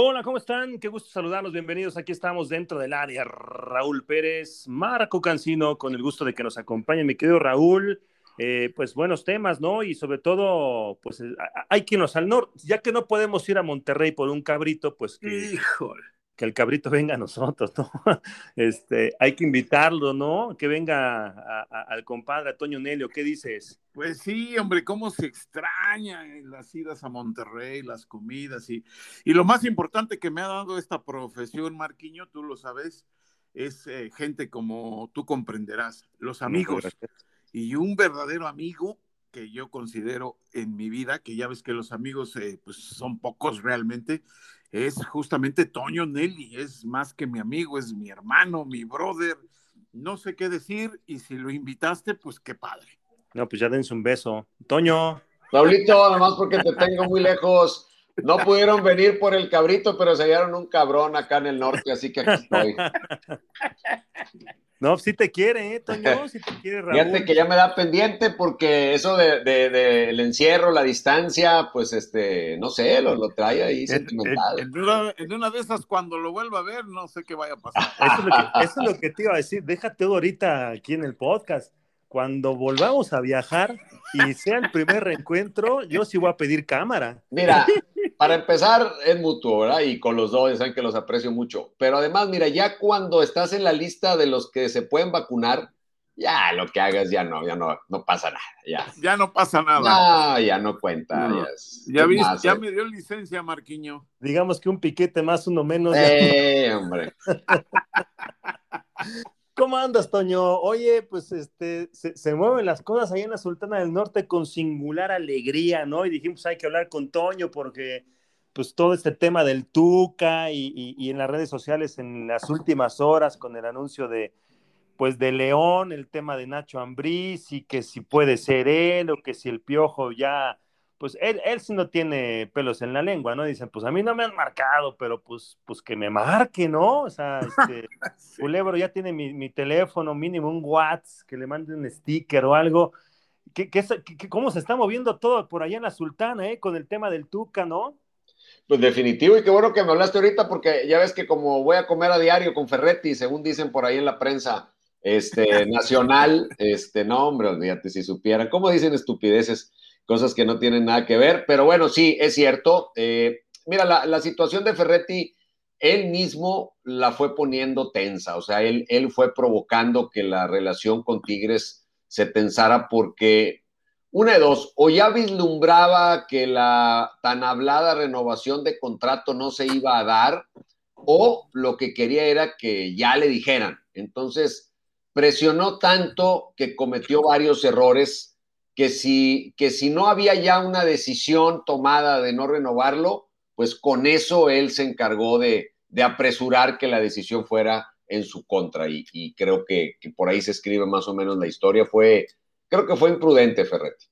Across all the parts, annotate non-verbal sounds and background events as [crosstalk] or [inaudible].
Hola, ¿cómo están? Qué gusto saludarlos. Bienvenidos. Aquí estamos dentro del área. Raúl Pérez, Marco Cancino, con el gusto de que nos acompañe, mi querido Raúl. Eh, pues buenos temas, ¿no? Y sobre todo, pues hay que irnos al norte, ya que no podemos ir a Monterrey por un cabrito, pues que, Híjole. Que el cabrito [laughs] venga a nosotros, ¿no? [laughs] Este, hay que invitarlo, ¿no? Que venga a- a- al compadre Toño Nelio. ¿Qué dices? Pues sí, hombre, cómo se extraña las idas a Monterrey, las comidas y, y lo más importante que me ha dado esta profesión, Marquiño, tú lo sabes, es eh, gente como tú comprenderás, los amigos. Y un verdadero amigo que yo considero en mi vida, que ya ves que los amigos eh, pues son pocos realmente, es justamente Toño Nelly, es más que mi amigo, es mi hermano, mi brother, no sé qué decir y si lo invitaste, pues qué padre. No, pues ya dense un beso. Toño. Raulito, nomás porque te tengo muy lejos. No pudieron venir por el cabrito, pero se hallaron un cabrón acá en el norte, así que aquí estoy. [laughs] No, si te quiere, ¿eh, Toño? [laughs] Si te quiere, Raúl. Fíjate que ya me da pendiente porque eso de, de- de el encierro, la distancia, pues este, no sé, lo, lo trae ahí En, sentimental. en una, en una de esas, cuando lo vuelva a ver, no sé qué vaya a pasar. [laughs] Eso es, lo que, eso es lo que te iba a decir. Déjate ahorita aquí en el podcast. Cuando volvamos a viajar y sea el primer reencuentro, yo sí voy a pedir cámara. Mira, [laughs] para empezar es mutuo, ¿verdad? Y con los dos, saben que los aprecio mucho. Pero además, mira, ya cuando estás en la lista de los que se pueden vacunar, ya lo que hagas ya no, ya no, no pasa nada, ya. Ya no pasa nada. No, ya no cuenta. No. Ya, es- Ya es viste, más, ya eh. me dio licencia, Marquiño. Digamos que un piquete más, uno menos. Eh, hombre. [laughs] ¿Cómo andas, Toño? Oye, pues este, se, mueven las cosas ahí en la Sultana del Norte con singular alegría, ¿no? Y dijimos, hay que hablar con Toño porque pues todo este tema del Tuca y, y- y en las redes sociales en las últimas horas con el anuncio de, pues de León, el tema de Nacho Ambriz y que si puede ser él o que si el Piojo ya, pues él, él sí no tiene pelos en la lengua, ¿no? Dicen, pues a mí no me han marcado, pero pues, pues que me marque, ¿no? O sea, este... [laughs] Sí. Culebro ya tiene mi, mi teléfono, mínimo un WhatsApp, que le mande un sticker o algo. ¿Qué, qué, qué- qué- cómo se está moviendo todo por allá en la Sultana, eh? Con el tema del Tuca, ¿no? Pues definitivo, y qué bueno que me hablaste ahorita, porque ya ves que como voy a comer a diario con Ferretti, según dicen por ahí en la prensa este, [laughs] nacional, este, no, hombre, olvídate si supieran, cómo dicen estupideces, cosas que no tienen nada que ver, pero bueno, sí, es cierto. Eh, mira, la, la situación de Ferretti, él mismo la fue poniendo tensa, o sea, él, él fue provocando que la relación con Tigres se tensara porque una de dos, o ya vislumbraba que la tan hablada renovación de contrato no se iba a dar, o lo que quería era que ya le dijeran. Entonces, presionó tanto que cometió varios errores que si, que si no había ya una decisión tomada de no renovarlo, pues con eso él se encargó de, de apresurar que la decisión fuera en su contra. Y, y creo que, que, por ahí se escribe más o menos la historia. Fue, creo que fue imprudente, Ferretti.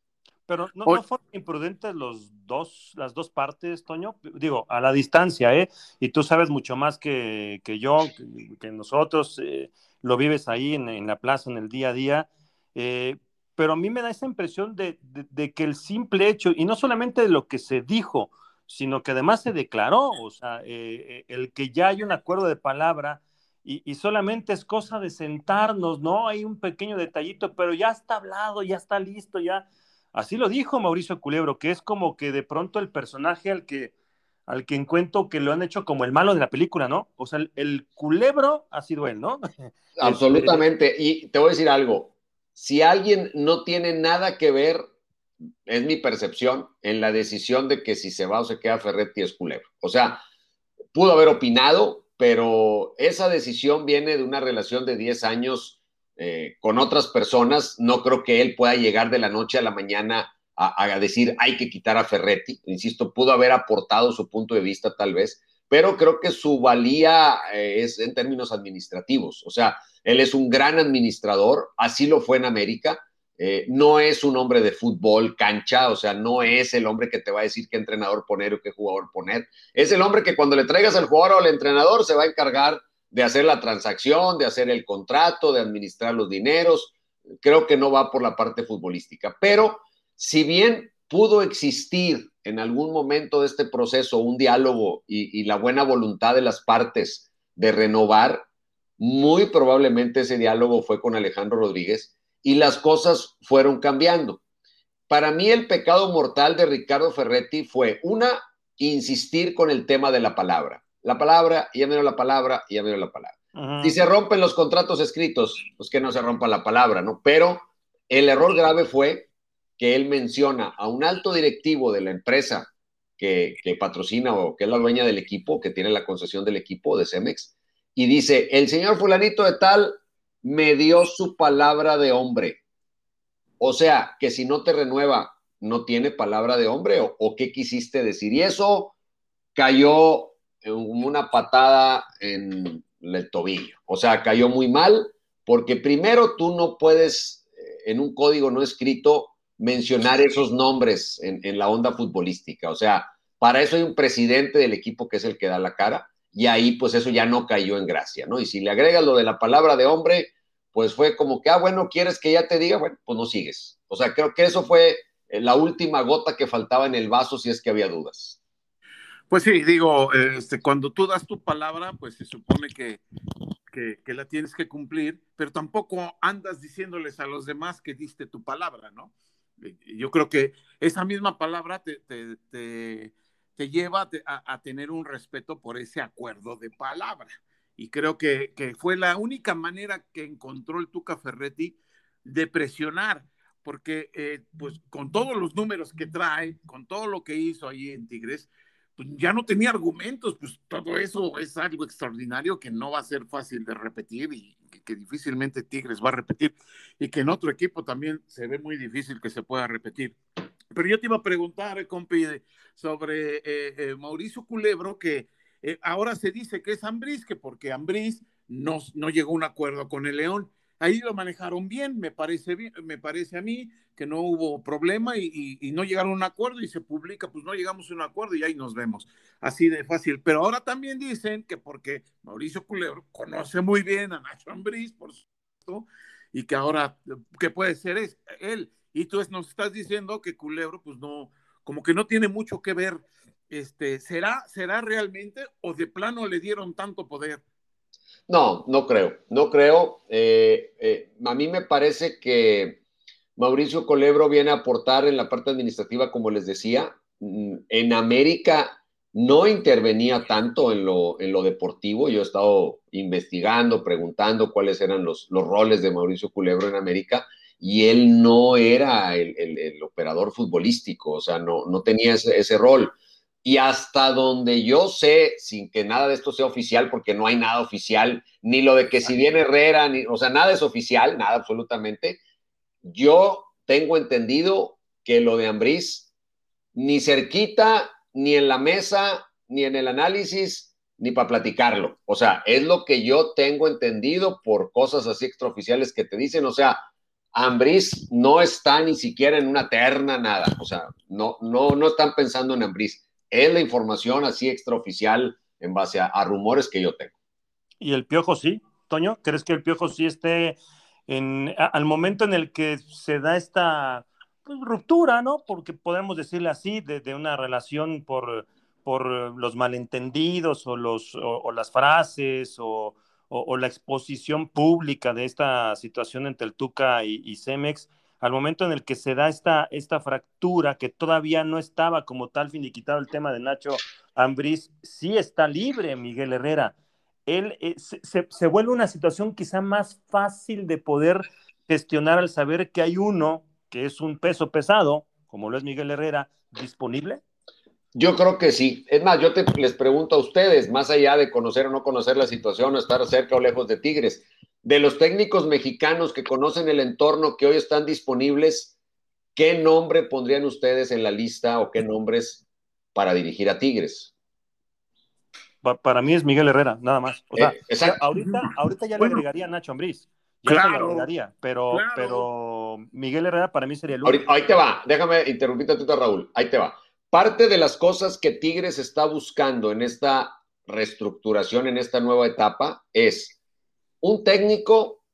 Pero no, no fueron imprudentes los dos, las dos partes, Toño. Digo, a la distancia, ¿eh? Y tú sabes mucho más que, que yo, que, que nosotros, eh, lo vives ahí en, en, la plaza, en el día a día. Eh, pero a mí me da esa impresión de, que el simple hecho, y no solamente de lo que se dijo, sino que además se declaró, o sea, eh, el que ya hay un acuerdo de palabra y, solamente es cosa de sentarnos, ¿no? Hay un pequeño detallito, pero ya está hablado, ya está listo, ya. Así lo dijo Mauricio Culebro, que es como que de pronto el personaje al que, al que encuentro que lo han hecho como el malo de la película, ¿no? O sea, el, el Culebro ha sido él, ¿no? [laughs] Absolutamente. Y te voy a decir algo, si alguien no tiene nada que ver, es mi percepción, en la decisión de que si se va o se queda Ferretti es Culebro. O sea, pudo haber opinado, pero esa decisión viene de una relación de 10 años eh, con otras personas. No creo que él pueda llegar de la noche a la mañana a, decir hay que quitar a Ferretti. Insisto, pudo haber aportado su punto de vista tal vez, pero creo que su valía eh, es en términos administrativos. O sea, él es un gran administrador, así lo fue en América. Eh, no es un hombre de fútbol, cancha, o sea, no es el hombre que te va a decir qué entrenador poner o qué jugador poner. Es el hombre que cuando le traigas al jugador o al entrenador se va a encargar de hacer la transacción, de hacer el contrato, de administrar los dineros. Creo que no va por la parte futbolística. Pero si bien pudo existir en algún momento de este proceso un diálogo y, la buena voluntad de las partes de renovar, muy probablemente ese diálogo fue con Alejandro Rodríguez y las cosas fueron cambiando. Para mí el pecado mortal de Ricardo Ferretti fue, una, insistir con el tema de la palabra. La palabra, ya me la palabra, ya me la palabra. Si se rompen los contratos escritos, pues que no se rompa la palabra, ¿no? Pero el error grave fue que él menciona a un alto directivo de la empresa que, patrocina o que es la dueña del equipo, que tiene la concesión del equipo de Cemex, y dice, el señor fulanito de tal me dio su palabra de hombre. O sea, que si no te renueva, no tiene palabra de hombre, o, qué quisiste decir. Y eso cayó en una patada en el tobillo. O sea, cayó muy mal, porque primero tú no puedes, eh, en un código no escrito, mencionar esos nombres en, la onda futbolística. O sea, para eso hay un presidente del equipo que es el que da la cara y ahí pues eso ya no cayó en gracia, ¿no? Y si le agregas lo de la palabra de hombre, pues fue como que, ah, bueno, ¿quieres que ya te diga? Bueno, pues no sigues. O sea, creo que eso fue eh, la última gota que faltaba en el vaso si es que había dudas. Pues sí, digo, este, cuando tú das tu palabra, pues se supone que, que, la tienes que cumplir, pero tampoco andas diciéndoles a los demás que diste tu palabra, ¿no? Yo creo que esa misma palabra te, te, lleva a, tener un respeto por ese acuerdo de palabra. Y creo que, fue la única manera que encontró el Tuca Ferretti de presionar, porque eh, pues con todos los números que trae, con todo lo que hizo ahí en Tigres, pues ya no tenía argumentos, pues todo eso es algo extraordinario que no va a ser fácil de repetir y que, difícilmente Tigres va a repetir y que en otro equipo también se ve muy difícil que se pueda repetir. Pero yo te iba a preguntar, compi, sobre eh, eh, Mauricio Culebro, que eh, ahora se dice que es Ambriz, que porque Ambriz no, no llegó a un acuerdo con el León. Ahí lo manejaron bien, me parece bien, me parece a mí que no hubo problema y, no llegaron a un acuerdo y se publica, pues no llegamos a un acuerdo y ahí nos vemos. Así de fácil. Pero ahora también dicen que porque Mauricio Culebro conoce muy bien a Nacho Ambriz, por supuesto, y que ahora, que puede ser es él. Y tú nos estás diciendo que Culebro, pues no, como que no tiene mucho que ver. Este, ¿será, ¿Será realmente o de plano le dieron tanto poder? No, no creo, no creo. Eh, eh, a mí me parece que Mauricio Colebro viene a aportar en la parte administrativa, como les decía. Mm, en América no intervenía tanto en lo, en lo deportivo. Yo he estado investigando, preguntando cuáles eran los, los roles de Mauricio Culebro en América y él no era el, operador futbolístico, o sea, no, no tenía ese, ese rol. Y hasta donde yo sé, sin que nada de esto sea oficial, porque no hay nada oficial, ni lo de que si viene Herrera, ni, o sea, nada es oficial, nada absolutamente. Yo tengo entendido que lo de Ambriz, ni cerquita, ni en la mesa, ni en el análisis, ni para platicarlo. O sea, es lo que yo tengo entendido por cosas así extraoficiales que te dicen. O sea, Ambriz no está ni siquiera en una terna, nada. O sea, no, no, no están pensando en Ambriz es la información así extraoficial en base a, rumores que yo tengo. ¿Y el Piojo sí, Toño? ¿Crees que el Piojo sí esté en, al momento en el que se da esta pues, ruptura, ¿no? Porque podemos decirle así, de, una relación por, por los malentendidos o, los, o, las frases o, la exposición pública de esta situación entre el Tuca y, Cemex al momento en el que se da esta, esta fractura, que todavía no estaba como tal finiquitado el tema de Nacho Ambriz, sí está libre Miguel Herrera. Él eh, se, vuelve una situación quizá más fácil de poder gestionar al saber que hay uno que es un peso pesado, como lo es Miguel Herrera, disponible. Yo creo que sí. Es más, yo te, les pregunto a ustedes, más allá de conocer o no conocer la situación, o estar cerca o lejos de Tigres, de los técnicos mexicanos que conocen el entorno que hoy están disponibles, ¿qué nombre pondrían ustedes en la lista o qué nombres para dirigir a Tigres? para mí es Miguel Herrera, nada más. O sea, eh, ahorita, ahorita ya le agregaría a Nacho Ambriz. Ya claro, le agregaría, pero, pero Miguel Herrera para mí sería el único. Ahí te va, déjame interrumpirte a Raúl. Ahí te va. Parte de las cosas que Tigres está buscando en esta reestructuración, en esta nueva etapa, es un técnico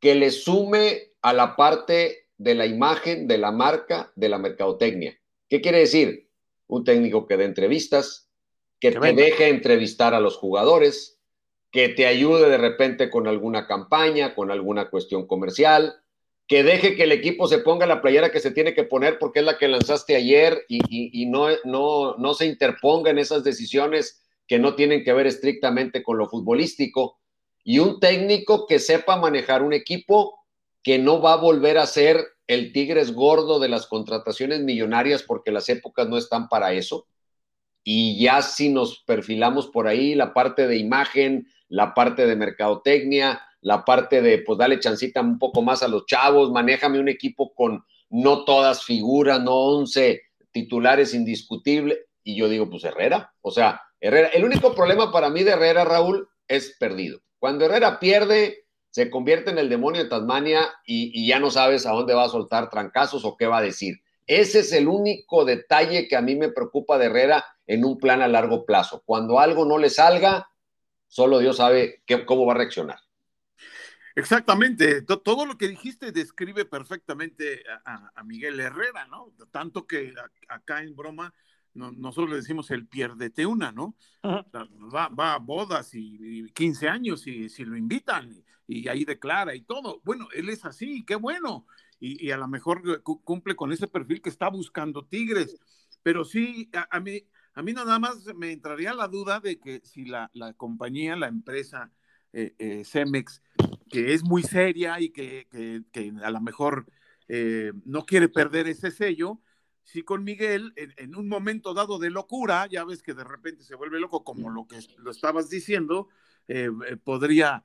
que le sume a la parte de la imagen, de la marca, de la mercadotecnia. ¿Qué quiere decir? Un técnico que dé entrevistas, que, te deje entrevistar a los jugadores, que te ayude de repente con alguna campaña, con alguna cuestión comercial, que deje que el equipo se ponga la playera que se tiene que poner porque es la que lanzaste ayer y, no, no, no se interponga en esas decisiones que no tienen que ver estrictamente con lo futbolístico. Y un técnico que sepa manejar un equipo que no va a volver a ser el Tigres gordo de las contrataciones millonarias porque las épocas no están para eso. Y ya si nos perfilamos por ahí, la parte de imagen, la parte de mercadotecnia, la parte de, pues dale chancita un poco más a los chavos, manéjame un equipo con no todas figuras, no 11 titulares indiscutibles. Y yo digo, pues Herrera, o sea, Herrera, el único problema para mí de Herrera, Raúl, es perdido. Cuando Herrera pierde, se convierte en el demonio de Tasmania y, ya no sabes a dónde va a soltar trancazos o qué va a decir. Ese es el único detalle que a mí me preocupa de Herrera en un plan a largo plazo. Cuando algo no le salga, solo Dios sabe cómo va a reaccionar. Exactamente, todo lo que dijiste describe perfectamente a, Miguel Herrera, ¿no? Tanto que acá en broma nosotros le decimos el pierdete una, ¿no? Va, a bodas y, 15 años y si lo invitan y, ahí declara y todo. Bueno, él es así, qué bueno. Y, a lo mejor cumple con ese perfil que está buscando Tigres. Pero sí, a, mí, a mí nada más me entraría la duda de que si la, compañía, la empresa eh, eh, Cemex, que es muy seria y que, a lo mejor eh, no quiere perder ese sello, si con Miguel, en, un momento dado de locura, ya ves que de repente se vuelve loco, como lo que lo estabas diciendo, eh, eh, podría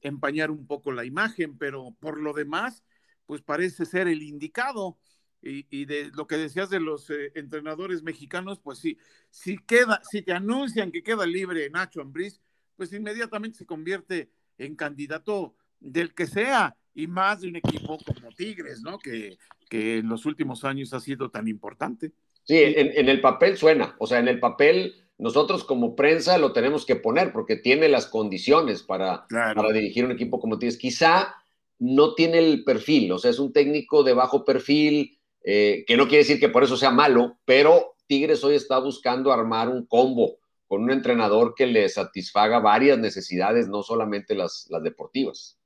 empañar un poco la imagen, pero por lo demás, pues parece ser el indicado. Y, de lo que decías de los entrenadores mexicanos, pues sí, si queda, si te anuncian que queda libre Nacho Ambriz, pues inmediatamente se convierte en candidato del que sea, y más de un equipo como Tigres, ¿no? Que, que en los últimos años ha sido tan importante. Sí, en, el papel suena, o sea, en el papel nosotros como prensa lo tenemos que poner porque tiene las condiciones para, para dirigir un equipo como Tigres. Quizá no tiene el perfil, o sea, es un técnico de bajo perfil, eh, que no quiere decir que por eso sea malo, pero Tigres hoy está buscando armar un combo con un entrenador que le satisfaga varias necesidades, no solamente las, deportivas.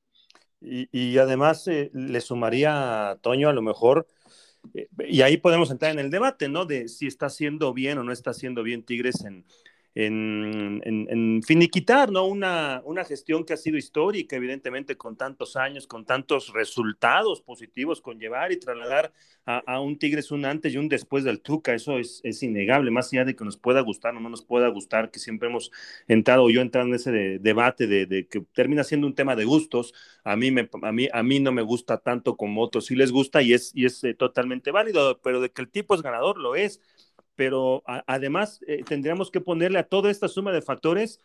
Y, además eh, le sumaría a Toño a lo mejor, eh, y ahí podemos entrar en el debate, ¿no? De si está haciendo bien o no está haciendo bien Tigres en, en, en, finiquitar ¿no? Una, una, gestión que ha sido histórica, evidentemente, con tantos años, con tantos resultados positivos, con llevar y trasladar a, un Tigres un antes y un después del Tuca. Eso es, es, innegable, más allá de que nos pueda gustar o no nos pueda gustar, que siempre hemos entrado, o yo entrado en ese debate de, que termina siendo un tema de gustos. A mí, a, mí, a mí no me gusta tanto como otros sí les gusta y es, y es eh, totalmente válido, pero de que el tipo es ganador, lo es pero además eh, tendríamos que ponerle a toda esta suma de factores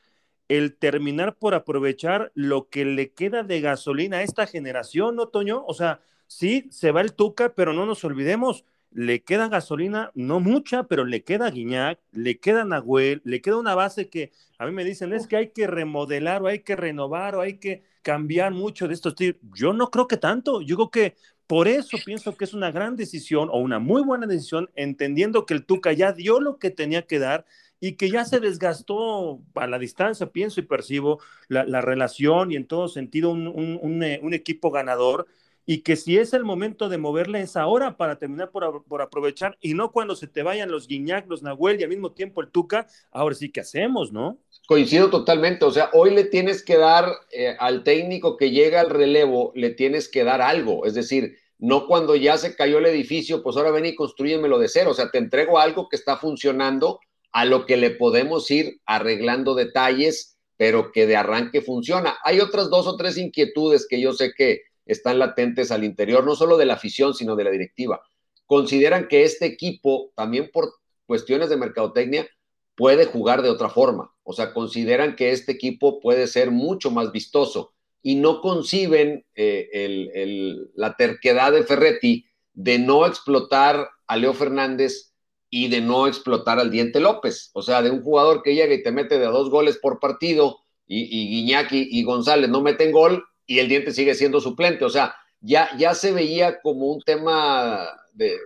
el terminar por aprovechar lo que le queda de gasolina a esta generación, ¿no, Toño? O sea, sí, se va el Tuca, pero no nos olvidemos, le queda gasolina, no mucha, pero le queda Guiñac, le queda Nahuel, le queda una base que a mí me dicen es que hay que remodelar o hay que renovar o hay que cambiar mucho de estos tiros. Yo no creo que tanto, yo creo que por eso pienso que es una gran decisión o una muy buena decisión, entendiendo que el Tuca ya dio lo que tenía que dar y que ya se desgastó a la distancia, pienso y percibo, la, relación y en todo sentido un, eh, un, equipo ganador y que si es el momento de moverle es ahora para terminar por, por, aprovechar y no cuando se te vayan los Guiñac, los Nahuel y al mismo tiempo el Tuca, ahora sí que hacemos, ¿no? Coincido totalmente, o sea, hoy le tienes que dar eh, al técnico que llega al relevo, le tienes que dar algo, es decir, no cuando ya se cayó el edificio, pues ahora ven y construyemelo de cero, o sea, te entrego algo que está funcionando, a lo que le podemos ir arreglando detalles, pero que de arranque funciona. Hay otras dos o tres inquietudes que yo sé que están latentes al interior, no solo de la afición, sino de la directiva. Consideran que este equipo, también por cuestiones de mercadotecnia, puede jugar de otra forma. O sea, consideran que este equipo puede ser mucho más vistoso y no conciben eh, la terquedad de Ferretti de no explotar a Leo Fernández y de no explotar al Diente López. O sea, de un jugador que llega y te mete de dos goles por partido y, y Guiñaki y González no meten gol y el Diente sigue siendo suplente. O sea, ya, ya se veía como un tema de,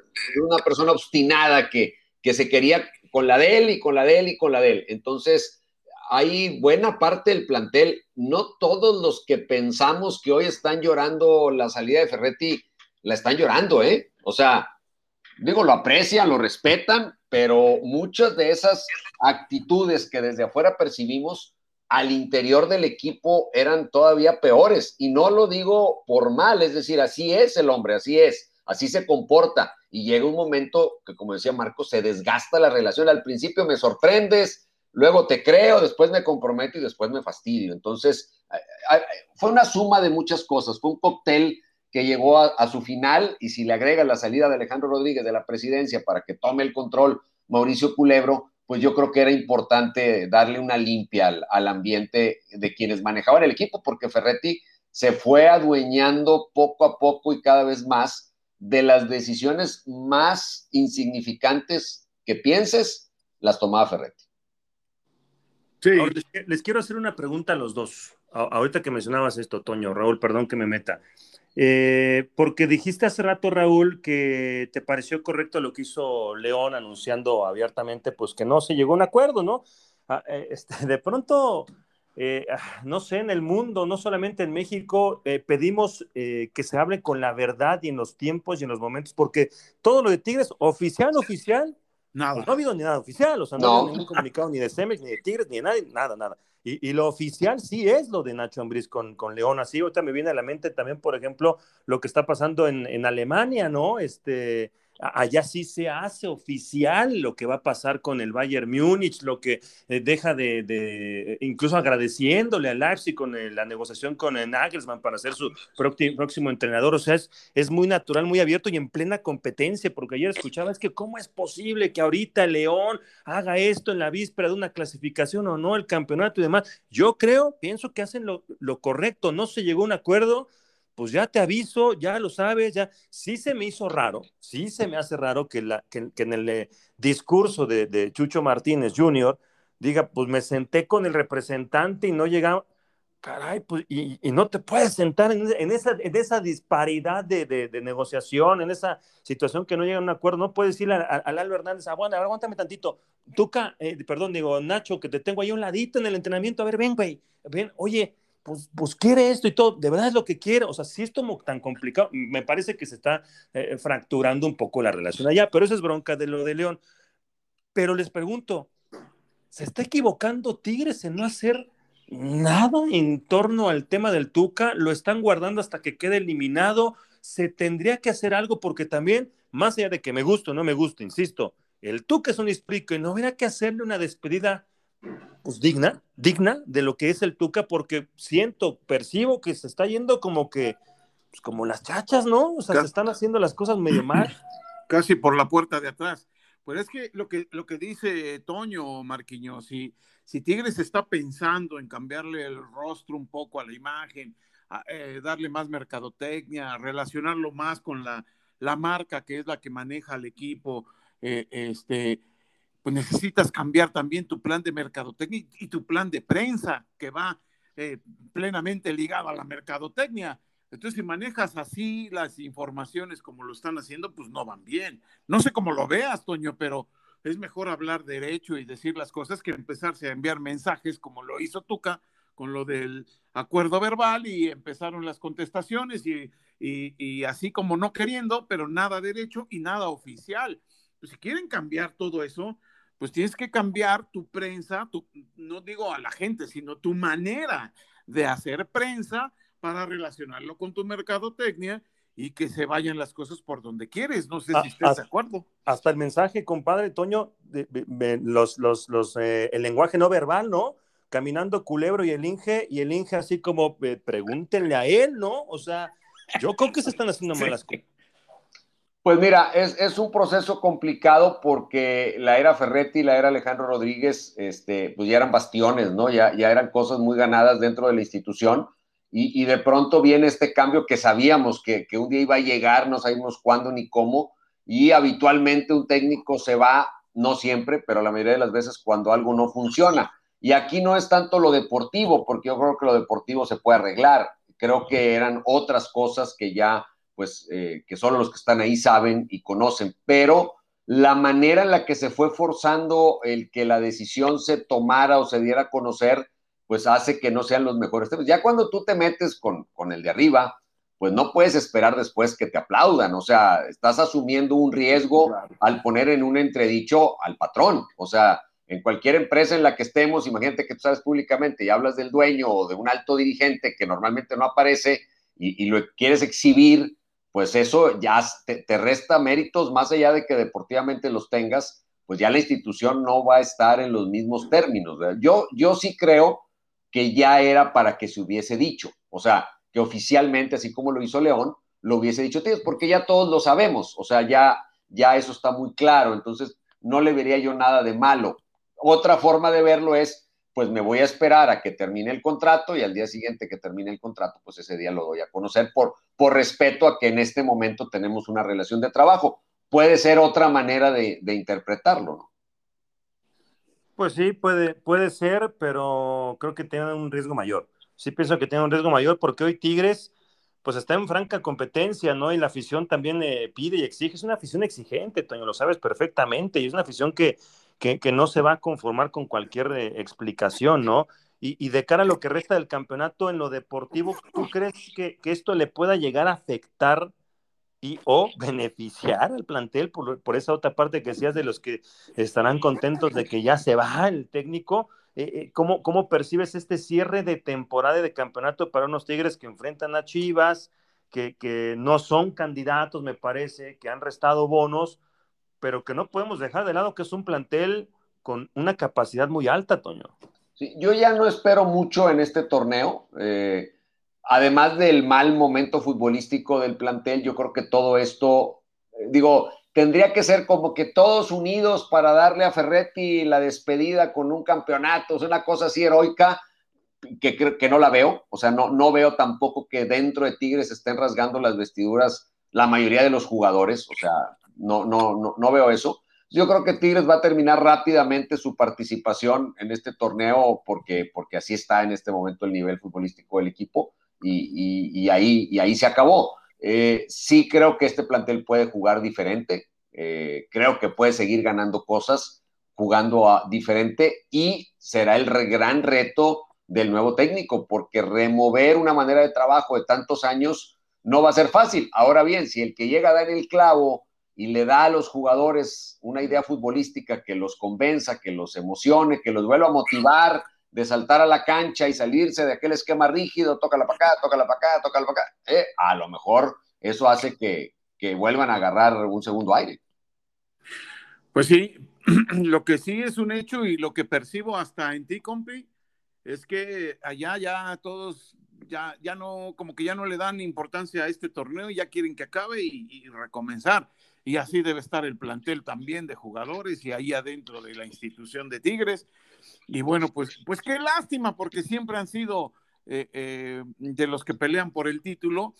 una persona obstinada que, que se quería con la de él y con la de él y con la de él. Entonces, hay buena parte del plantel, no todos los que pensamos que hoy están llorando la salida de Ferretti, la están llorando, ¿eh? O sea, digo, lo aprecian, lo respetan, pero muchas de esas actitudes que desde afuera percibimos al interior del equipo eran todavía peores. Y no lo digo por mal, es decir, así es el hombre, así es, así se comporta. Y llega un momento que, como decía Marco, se desgasta la relación. Al principio me sorprendes, luego te creo, después me comprometo y después me fastidio. Entonces, fue una suma de muchas cosas, fue un cóctel que llegó a, su final y si le agrega la salida de Alejandro Rodríguez de la presidencia para que tome el control Mauricio Culebro, pues yo creo que era importante darle una limpia al, ambiente de quienes manejaban el equipo, porque Ferretti se fue adueñando poco a poco y cada vez más de las decisiones más insignificantes que pienses, las tomaba Ferretti. Sí. les, quiero hacer una pregunta a los dos. Ahorita que mencionabas esto, Toño, Raúl, perdón que me meta. Eh, porque dijiste hace rato, Raúl, que te pareció correcto lo que hizo León anunciando abiertamente, pues que no se llegó a un acuerdo, ¿no? Ah, eh, [laughs] este, de pronto, eh, ah, no sé, en el mundo, no solamente en México, pedimos que se hable con la verdad y en los tiempos y en los momentos, porque todo lo de Tigres, oficial, oficial, Nada. Pues no ha habido ni nada oficial, o sea, no, ha habido ningún comunicado ni de Cemex, ni de Tigres, ni de nadie, nada, nada. Y, y, lo oficial sí es lo de Nacho Ambriz con, con León. Así ahorita me viene a la mente también, por ejemplo, lo que está pasando en, en Alemania, ¿no? Este, allá sí se hace oficial lo que va a pasar con el Bayern Múnich, lo que eh, deja de, de, incluso agradeciéndole a Leipzig con eh, la negociación con el Nagelsmann para ser su próximo entrenador. O sea, es, es muy natural, muy abierto y en plena competencia, porque ayer escuchaba, es que cómo es posible que ahorita León haga esto en la víspera de una clasificación o no, el campeonato y demás. Yo creo, pienso que hacen lo, lo correcto, no se llegó a un acuerdo pues ya te aviso, ya lo sabes, ya. Sí se me hizo raro, sí se me hace raro que, la, que, en el eh, discurso de, Chucho Martínez Jr. diga, pues me senté con el representante y no llegaba. Caray, pues, y, no te puedes sentar en, esa, en esa disparidad de, negociación, en esa situación que no llega a un acuerdo. No puedes decirle al Aldo Hernández, aguanta, aguántame tantito. Tuca, eh, perdón, digo, Nacho, que te tengo ahí un ladito en el entrenamiento. A ver, ven, güey, ven, oye, pues, pues, quiere esto y todo, de verdad es lo que quiere, o sea, si es tan complicado, me parece que se está eh, fracturando un poco la relación allá, pero eso es bronca de lo de León. Pero les pregunto, ¿se está equivocando Tigres en no hacer nada en torno al tema del Tuca? ¿Lo están guardando hasta que quede eliminado? ¿Se tendría que hacer algo? Porque también, más allá de que me guste o no me guste, insisto, el Tuca es un histórico y no hubiera que hacerle una despedida pues digna, digna de lo que es el Tuca, porque siento, percibo que se está yendo como que, pues como las chachas, ¿no? O sea, se están haciendo las cosas medio mal. [clears throat] Casi por la puerta de atrás. Pues es que lo que, lo que dice Toño Marquiño, si, si Tigres está pensando en cambiarle el rostro un poco a la imagen, eh, darle más mercadotecnia, relacionarlo más con la, la marca que es la que maneja al equipo, eh, este, pues necesitas cambiar también tu plan de mercadotecnia y tu plan de prensa, que va eh, plenamente ligado a la mercadotecnia. Entonces, si manejas así las informaciones como lo están haciendo, pues no van bien. No sé cómo lo veas, Toño, pero es mejor hablar derecho y decir las cosas que empezarse a enviar mensajes como lo hizo Tuca con lo del acuerdo verbal y empezaron las contestaciones y, y así como no queriendo, pero nada derecho y nada oficial. Pues si quieren cambiar todo eso, pues tienes que cambiar tu prensa, tu, no digo a la gente, sino tu manera de hacer prensa para relacionarlo con tu mercadotecnia y que se vayan las cosas por donde quieres. No sé si estás de acuerdo. Hasta el mensaje, compadre Toño, de, los, los, los, eh, el lenguaje no verbal, ¿no? Caminando Culebro y el Inge, y el Inge así como, eh, pregúntenle a él, ¿no? O sea, yo creo que se están haciendo [laughs] malas cosas. Pues mira, es, un proceso complicado porque la era Ferretti y la era Alejandro Rodríguez, este, pues ya eran bastiones, ¿no? Ya, ya eran cosas muy ganadas dentro de la institución y, de pronto viene este cambio que sabíamos que, que, un día iba a llegar, no sabíamos cuándo ni cómo, y habitualmente un técnico se va, no siempre, pero la mayoría de las veces cuando algo no funciona. Y aquí no es tanto lo deportivo, porque yo creo que lo deportivo se puede arreglar, creo que eran otras cosas que ya pues eh, que solo los que están ahí saben y conocen, pero la manera en la que se fue forzando el que la decisión se tomara o se diera a conocer, pues hace que no sean los mejores temas. Ya cuando tú te metes con, con el de arriba, pues no puedes esperar después que te aplaudan, o sea, estás asumiendo un riesgo al poner en un entredicho al patrón, o sea, en cualquier empresa en la que estemos, imagínate que tú sabes públicamente y hablas del dueño o de un alto dirigente que normalmente no aparece y, lo quieres exhibir, pues eso ya te, resta méritos, más allá de que deportivamente los tengas, pues ya la institución no va a estar en los mismos términos. Yo, yo sí creo que ya era para que se hubiese dicho, o sea, que oficialmente, así como lo hizo León, lo hubiese dicho Tigres, porque ya todos lo sabemos, o sea, ya, ya eso está muy claro, entonces no le vería yo nada de malo. Otra forma de verlo es, pues me voy a esperar a que termine el contrato y al día siguiente que termine el contrato, pues ese día lo doy a conocer por, por respeto a que en este momento tenemos una relación de trabajo. Puede ser otra manera de, interpretarlo, ¿no? Pues sí, puede, puede ser, pero creo que tiene un riesgo mayor sí pienso que tiene un riesgo mayor porque hoy Tigres pues está en franca competencia, ¿no? Y la afición también eh, pide y exige. Es una afición exigente, Toño, lo sabes perfectamente. Y es una afición que, que, no se va a conformar con cualquier eh, explicación, ¿no? Y, de cara a lo que resta del campeonato en lo deportivo, ¿tú crees que, esto le pueda llegar a afectar y o beneficiar al plantel por, esa otra parte que decías de los que estarán contentos de que ya se va el técnico? Eh, eh, ¿cómo, ¿cómo, percibes este cierre de temporada de campeonato para unos Tigres que enfrentan a Chivas, que, que, no son candidatos, me parece, que han restado bonos, pero que no podemos dejar de lado que es un plantel con una capacidad muy alta, Toño? Yo ya no espero mucho en este torneo. Eh, además del mal momento futbolístico del plantel, yo creo que todo esto, digo, tendría que ser como que todos unidos para darle a Ferretti la despedida con un campeonato, es una cosa así heroica que, que no la veo, o sea, no, no veo tampoco que dentro de Tigres estén rasgando las vestiduras la mayoría de los jugadores, o sea, no, no, no, no veo eso. Yo creo que Tigres va a terminar rápidamente su participación en este torneo porque, porque así está en este momento el nivel futbolístico del equipo y, y ahí, y ahí se acabó. Eh, sí creo que este plantel puede jugar diferente, eh, creo que puede seguir ganando cosas jugando a, diferente y será el gran reto del nuevo técnico, porque remover una manera de trabajo de tantos años no va a ser fácil. Ahora bien, si el que llega a dar el clavo y le da a los jugadores una idea futbolística que los convenza, que los emocione, que los vuelva a motivar, de saltar a la cancha y salirse de aquel esquema rígido, toca la para acá, toca la para acá, toca la para acá, eh, a lo mejor eso hace que, que vuelvan a agarrar un segundo aire. Pues sí, [clears throat] lo que sí es un hecho y lo que percibo hasta en ti, compi, es que allá ya todos ya, ya no, como que ya no le dan importancia a este torneo, ya quieren que acabe y, y, recomenzar. Y así debe estar el plantel también de jugadores y ahí adentro de la institución de Tigres. Y bueno, pues, pues qué lástima, porque siempre han sido eh, eh, de los que pelean por el título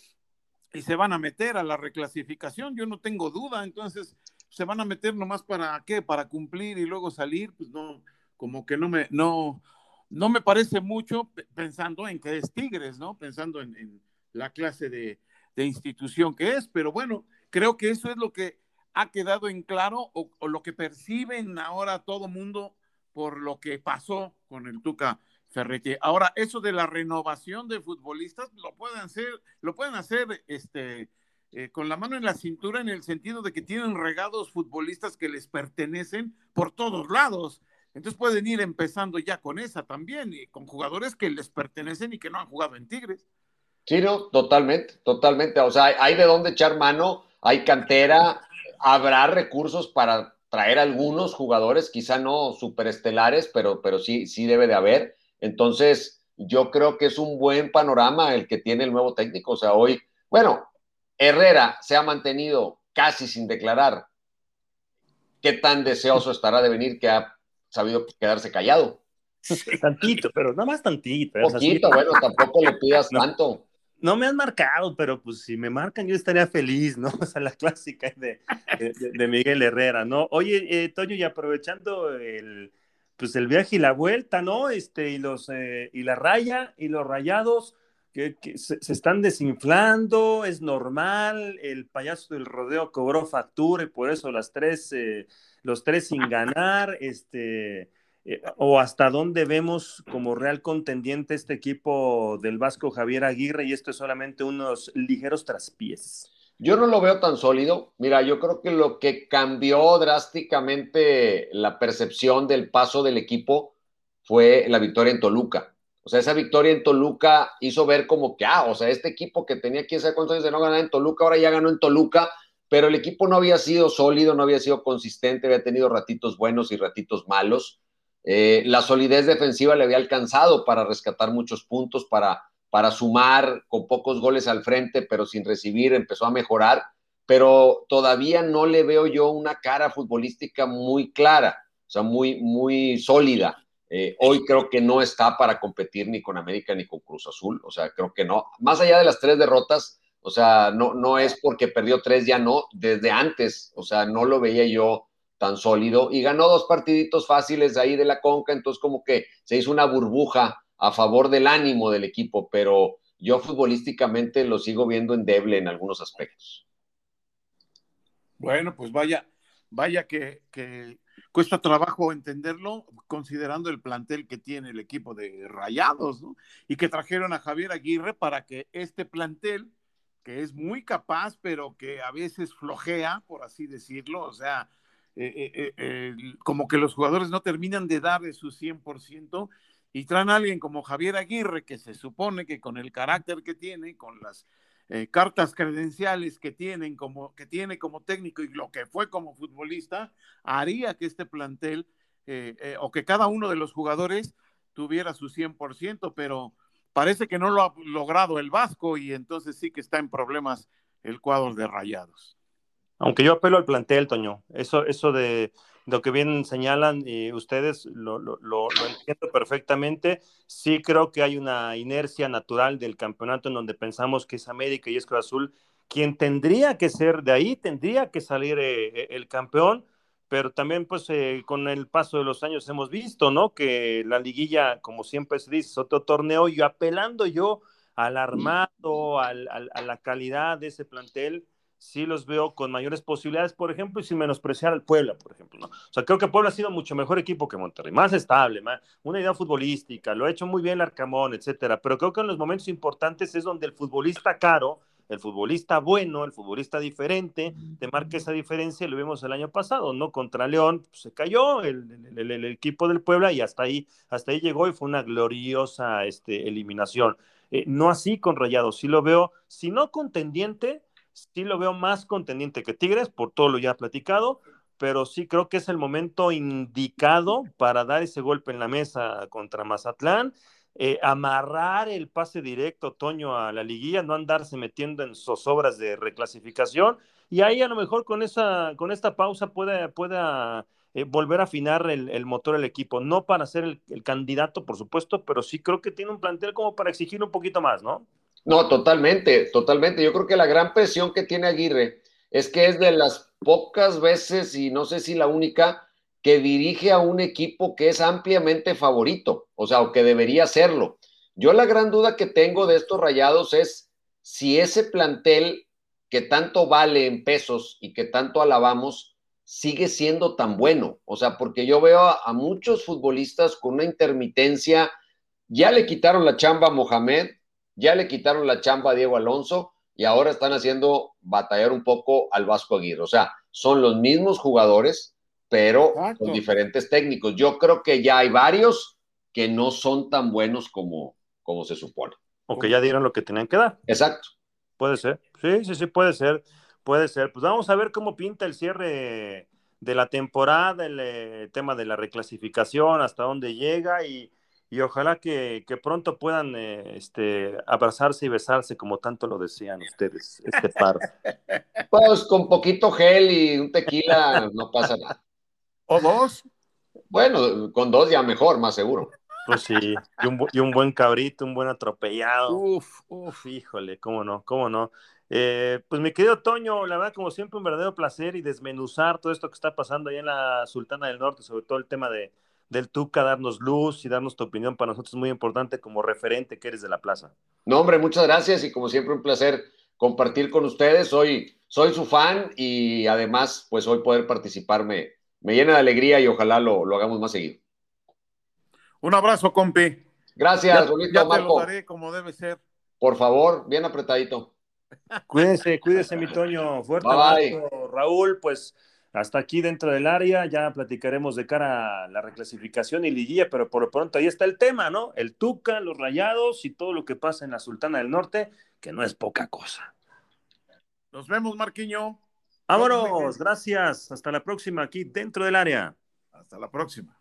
y se van a meter a la reclasificación, yo no tengo duda, entonces se van a meter nomás para qué, para cumplir y luego salir, pues no, como que no me, no, no me parece mucho pensando en que es Tigres, ¿no? Pensando en, la clase de, institución que es, pero bueno, creo que eso es lo que ha quedado en claro o, o lo que perciben ahora todo mundo por lo que pasó con el Tuca Ferretti. Ahora, eso de la renovación de futbolistas lo pueden hacer, lo pueden hacer este, eh, con la mano en la cintura en el sentido de que tienen regados futbolistas que les pertenecen por todos lados. Entonces pueden ir empezando ya con esa también, y con jugadores que les pertenecen y que no han jugado en Tigres. Sí, no, totalmente, totalmente. O sea, hay de dónde echar mano, hay cantera, habrá recursos para traer algunos jugadores, quizá no superestelares, pero, pero sí, sí debe de haber. Entonces, yo creo que es un buen panorama el que tiene el nuevo técnico. O sea, hoy, bueno, Herrera se ha mantenido casi sin declarar qué tan deseoso estará de venir que ha sabido quedarse callado. Tantito, pero nada más tantito. Poquito, bueno, tampoco le pidas [laughs] tanto no me han marcado, pero pues si me marcan yo estaría feliz, ¿no? [laughs] O sea, la clásica de, de, Miguel Herrera, ¿no? Oye, eh, Toño, y aprovechando el, pues el viaje y la vuelta, ¿no? Este, y los, eh, y la raya, y los rayados, se, están desinflando, es normal, el payaso del rodeo cobró factura y por eso las tres, eh, los tres sin ganar, este, eh, o hasta dónde vemos como real contendiente este equipo del Vasco Javier Aguirre y esto es solamente unos ligeros traspiés. Yo no lo veo tan sólido. Mira, yo creo que lo que cambió drásticamente la percepción del paso del equipo fue la victoria en Toluca. O sea, esa victoria en Toluca hizo ver como que, ah, o sea, este equipo que tenía quién sabe cuántos años de no ganar en Toluca, ahora ya ganó en Toluca, pero el equipo no había sido sólido, no había sido consistente, había tenido ratitos buenos y ratitos malos. Eh, la solidez defensiva le había alcanzado para rescatar muchos puntos, para, para sumar con pocos goles al frente, pero sin recibir, empezó a mejorar, pero todavía no le veo yo una cara futbolística muy clara, o sea, muy, muy sólida. Eh, hoy creo que no está para competir ni con América ni con Cruz Azul, o sea, creo que no. Más allá de las tres derrotas, o sea, no, no es porque perdió tres, ya no, desde antes, o sea, no lo veía yo tan sólido y ganó dos partiditos fáciles ahí de la conca, entonces como que se hizo una burbuja a favor del ánimo del equipo, pero yo futbolísticamente lo sigo viendo endeble en algunos aspectos. Bueno, pues vaya, vaya que, que cuesta trabajo entenderlo considerando el plantel que tiene el equipo de Rayados, ¿no? Y que trajeron a Javier Aguirre para que este plantel, que es muy capaz, pero que a veces flojea, por así decirlo, o sea, eh, eh, eh, como que los jugadores no terminan de dar de su 100% y traen a alguien como Javier Aguirre, que se supone que con el carácter que tiene, con las cartas credenciales que, tienen como, que tiene como técnico y lo que fue como futbolista, haría que este plantel o que cada uno de los jugadores tuviera su 100%, pero parece que no lo ha logrado el Vasco y entonces sí que está en problemas el cuadro de Rayados. Aunque yo apelo al plantel, Toño, eso, eso de lo que bien señalan y ustedes lo, lo, lo, entiendo perfectamente. Sí creo que hay una inercia natural del campeonato en donde pensamos que es América y es Cruz Azul quien tendría que ser de ahí, tendría que salir eh, eh, el campeón, pero también pues eh, con el paso de los años hemos visto, ¿no? Que la liguilla, como siempre se dice, es otro torneo y apelando yo al armado, al, al, a la calidad de ese plantel, sí los veo con mayores posibilidades, por ejemplo, y sin menospreciar al Puebla, por ejemplo. ¿no? O sea, creo que Puebla ha sido mucho mejor equipo que Monterrey, más estable, más, una idea futbolística, lo ha hecho muy bien el Arcamón, etcétera. Pero creo que en los momentos importantes es donde el futbolista caro, el futbolista bueno, el futbolista diferente, te marca esa diferencia lo vimos el año pasado, ¿no? Contra León pues, se cayó el, el, el, equipo del Puebla y hasta ahí, hasta ahí llegó y fue una gloriosa este, eliminación. Eh, no así con Rayados, sí lo veo, si no contendiente, sí lo veo más contendiente que Tigres, por todo lo ya platicado, pero sí creo que es el momento indicado para dar ese golpe en la mesa contra Mazatlán, eh, amarrar el pase directo, Toño, a la liguilla, no andarse metiendo en zozobras de reclasificación, y ahí a lo mejor con, esa, con esta pausa pueda, pueda eh, volver a afinar el, motor del equipo, no para ser el, el candidato, por supuesto, pero sí creo que tiene un plantel como para exigir un poquito más, ¿no? No, totalmente, totalmente. Yo creo que la gran presión que tiene Aguirre es que es de las pocas veces, y no sé si la única, que dirige a un equipo que es ampliamente favorito, o sea, o que debería serlo. Yo la gran duda que tengo de estos rayados es si ese plantel que tanto vale en pesos y que tanto alabamos sigue siendo tan bueno. O sea, porque yo veo a, a muchos futbolistas con una intermitencia, ya le quitaron la chamba a Mohamed, ya le quitaron la chamba a Diego Alonso y ahora están haciendo batallar un poco al Vasco Aguirre. O sea, son los mismos jugadores, pero Exacto. con diferentes técnicos. Yo creo que ya hay varios que no son tan buenos como, como se supone. O que ya dieron lo que tenían que dar. Exacto. Puede ser. Sí, sí, sí, puede ser. Puede ser. Pues vamos a ver cómo pinta el cierre de la temporada, el eh, tema de la reclasificación, hasta dónde llega y y ojalá que, que pronto puedan eh, este, abrazarse y besarse como tanto lo decían ustedes, este par. [laughs] Pues con poquito gel y un tequila no pasa nada. ¿O dos? Bueno, con dos ya mejor, más seguro. Pues sí, y un, y un buen cabrito, un buen atropellado. Uf, uf, híjole, cómo no, cómo no. Eh, pues mi querido Toño, la verdad, como siempre, un verdadero placer y desmenuzar todo esto que está pasando ahí en la Sultana del Norte, sobre todo el tema de, del Tuca, darnos luz y darnos tu opinión. Para nosotros es muy importante como referente que eres de la plaza. No, hombre, muchas gracias y como siempre un placer compartir con ustedes. Soy, soy su fan y además, pues hoy poder participar me, llena de alegría y ojalá lo, lo hagamos más seguido. Un abrazo, compi. Gracias, ya, ya te lo daré como debe ser. Por favor, bien apretadito. Cuídese, cuídese, mi Toño. Fuerte abrazo, Raúl. Pues hasta aquí dentro del área, ya platicaremos de cara a la reclasificación y liguilla, pero por lo pronto ahí está el tema, ¿no? El Tuca, los rayados y todo lo que pasa en la Sultana del Norte, que no es poca cosa. Nos vemos, Marquiño. Vámonos, gracias. Hasta la próxima aquí dentro del área. Hasta la próxima.